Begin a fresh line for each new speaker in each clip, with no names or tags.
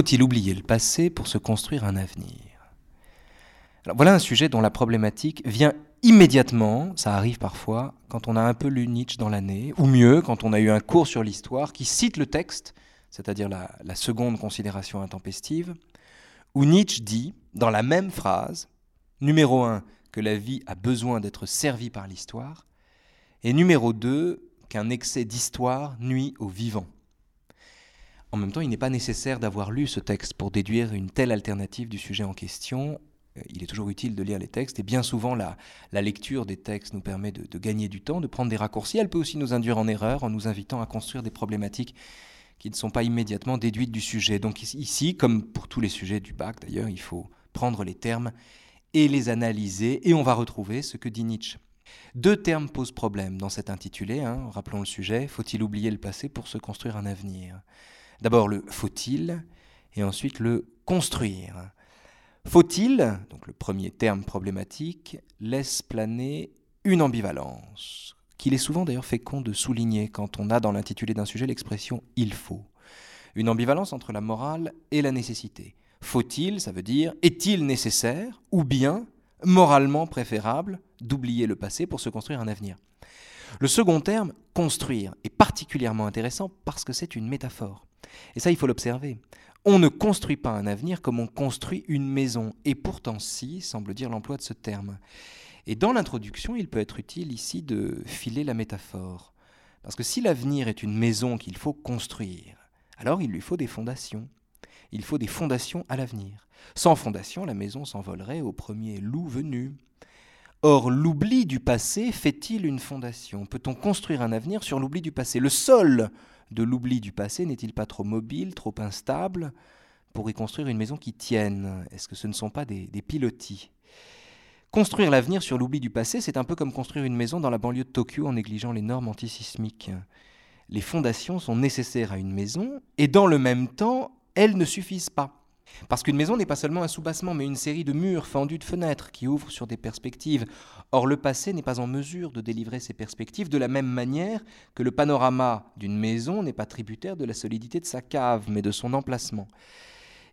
Faut-il oublier le passé pour se construire un avenir? Voilà un sujet dont la problématique vient immédiatement, ça arrive parfois, quand on a un peu lu Nietzsche dans l'année, ou mieux, quand on a eu un cours sur l'histoire qui cite le texte, c'est-à-dire la, la seconde considération intempestive, où Nietzsche dit, dans la même phrase, numéro 1, que la vie a besoin d'être servie par l'histoire, et numéro 2, qu'un excès d'histoire nuit au vivant. En même temps, il n'est pas nécessaire d'avoir lu ce texte pour déduire une telle alternative du sujet en question. Euh, Il est toujours utile de lire les textes, et bien souvent la, lecture des textes nous permet de, de gagner du temps, de prendre des raccourcis. Elle peut aussi nous induire en erreur en nous invitant à construire des problématiques qui ne sont pas immédiatement déduites du sujet. Donc ici, comme pour tous les sujets du bac d'ailleurs, il faut prendre les termes et les analyser, et on va retrouver ce que dit Nietzsche. Deux termes posent problème dans cet intitulé, hein, rappelons le sujet, faut-il oublier le passé pour se construire un avenir? D'abord le faut-il, et ensuite le construire. Faut-il, donc le premier terme problématique, laisse planer une ambivalence, qu'il est souvent d'ailleurs fécond de souligner quand on a dans l'intitulé d'un sujet l'expression il faut. Une ambivalence entre la morale et la nécessité. Faut-il, ça veut dire est-il nécessaire ou bien moralement préférable d'oublier le passé pour se construire un avenir? Le second terme, construire, est particulièrement intéressant parce que c'est une métaphore. Et ça, il faut l'observer. On ne construit pas un avenir comme on construit une maison, et pourtant si, semble dire l'emploi de ce terme. Et dans l'introduction, il peut être utile ici de filer la métaphore. Parce que si l'avenir est une maison qu'il faut construire, alors il lui faut des fondations. Il faut des fondations à l'avenir. Sans fondation, la maison s'envolerait au premier loup venu. Or, l'oubli du passé fait-il une fondation? Peut-on construire un avenir sur l'oubli du passé? Le sol de l'oubli du passé n'est-il pas trop mobile, trop instable pour y construire une maison qui tienne? Est-ce que ce ne sont pas des, pilotis? Construire l'avenir sur l'oubli du passé, c'est un peu comme construire une maison dans la banlieue de Tokyo en négligeant les normes antisismiques. Les fondations sont nécessaires à une maison, et dans le même temps, elles ne suffisent pas. Parce qu'une maison n'est pas seulement un soubassement, mais une série de murs fendus de fenêtres qui ouvrent sur des perspectives. Or, le passé n'est pas en mesure de délivrer ces perspectives de la même manière que le panorama d'une maison n'est pas tributaire de la solidité de sa cave, mais de son emplacement.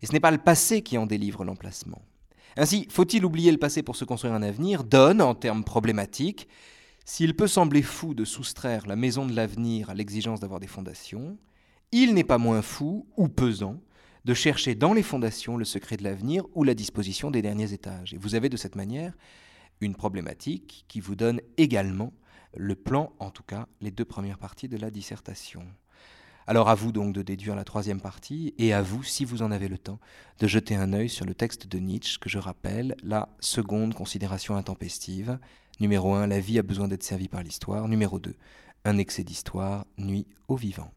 Et ce n'est pas le passé qui en délivre l'emplacement. Ainsi, faut-il oublier le passé pour se construire un avenir? Donne, en termes problématiques, s'il peut sembler fou de soustraire la maison de l'avenir à l'exigence d'avoir des fondations, il n'est pas moins fou ou pesant de chercher dans les fondations le secret de l'avenir ou la disposition des derniers étages. Et vous avez de cette manière une problématique qui vous donne également le plan, en tout cas les deux premières parties de la dissertation. Alors à vous donc de déduire la troisième partie, et à vous, si vous en avez le temps, de jeter un œil sur le texte de Nietzsche, que je rappelle, la seconde considération intempestive. Numéro 1, la vie a besoin d'être servie par l'histoire. Numéro 2, un excès d'histoire nuit au vivant.